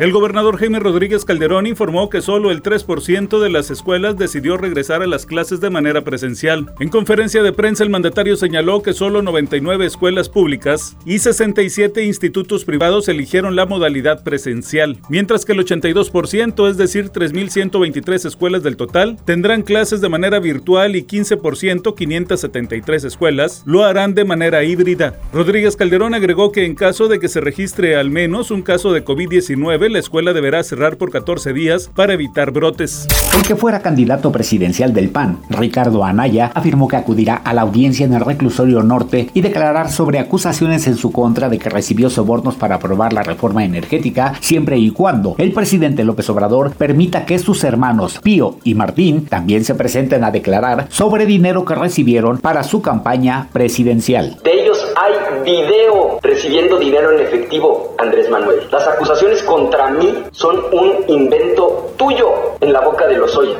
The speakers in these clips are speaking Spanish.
El gobernador Jaime Rodríguez Calderón informó que solo el 3% de las escuelas decidió regresar a las clases de manera presencial. En conferencia de prensa, el mandatario señaló que solo 99 escuelas públicas y 67 institutos privados eligieron la modalidad presencial, mientras que el 82%, es decir, 3.123 escuelas del total, tendrán clases de manera virtual y 15%, 573 escuelas, lo harán de manera híbrida. Rodríguez Calderón agregó que en caso de que se registre al menos un caso de COVID-19, la escuela deberá cerrar por 14 días para evitar brotes. El que fuera candidato presidencial del PAN, Ricardo Anaya, afirmó que acudirá a la audiencia en el reclusorio norte y declarar sobre acusaciones en su contra de que recibió sobornos para aprobar la reforma energética siempre y cuando el presidente López Obrador permita que sus hermanos Pío y Martín también se presenten a declarar sobre dinero que recibieron para su campaña presidencial. De ellos hay video recibiendo dinero en efectivo, Andrés Manuel. Las acusaciones contra mí son un invento tuyo en la boca de los hoyos.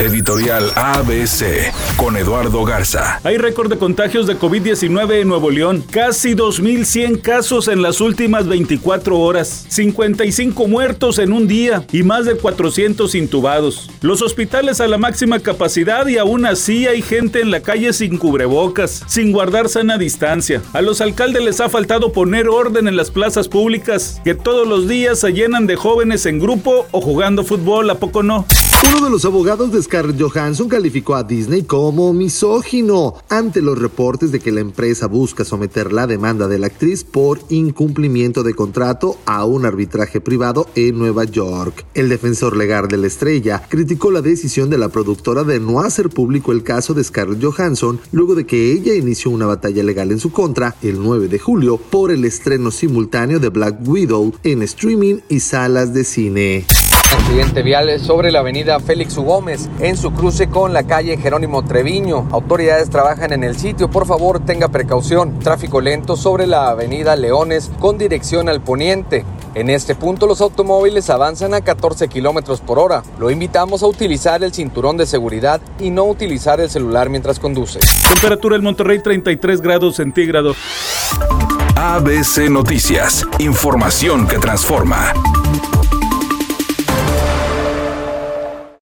Editorial ABC con Eduardo Garza. Hay récord de contagios de COVID-19 en Nuevo León. Casi 2.100 casos en las últimas 24 horas. 55 muertos en un día y más de 400 intubados. Los hospitales a la máxima capacidad y aún así hay gente en la calle sin cubrebocas, sin guardar sana distancia. A los alcaldes les ha faltado poner orden en las plazas públicas, que todos los días se llenan de jóvenes en grupo o jugando fútbol, ¿a poco no? Uno de los abogados de Scarlett Johansson calificó a Disney como misógino ante los reportes de que la empresa busca someter la demanda de la actriz por incumplimiento de contrato a un arbitraje privado en Nueva York. El defensor legal de la estrella criticó la decisión de la productora de no hacer público el caso de Scarlett Johansson luego de que ella inició una batalla legal en su contra el 9 de julio por el estreno simultáneo de Black Widow en streaming y salas de cine. Accidente vial sobre la avenida Félix U. Gómez en su cruce con la calle Jerónimo Treviño. Autoridades trabajan en el sitio, por favor tenga precaución. Tráfico lento sobre la avenida Leones con dirección al poniente. En este punto los automóviles avanzan a 14 kilómetros por hora. Lo invitamos a utilizar el cinturón de seguridad y no utilizar el celular mientras conduce. Temperatura en Monterrey 33 grados centígrados. ABC Noticias, información que transforma.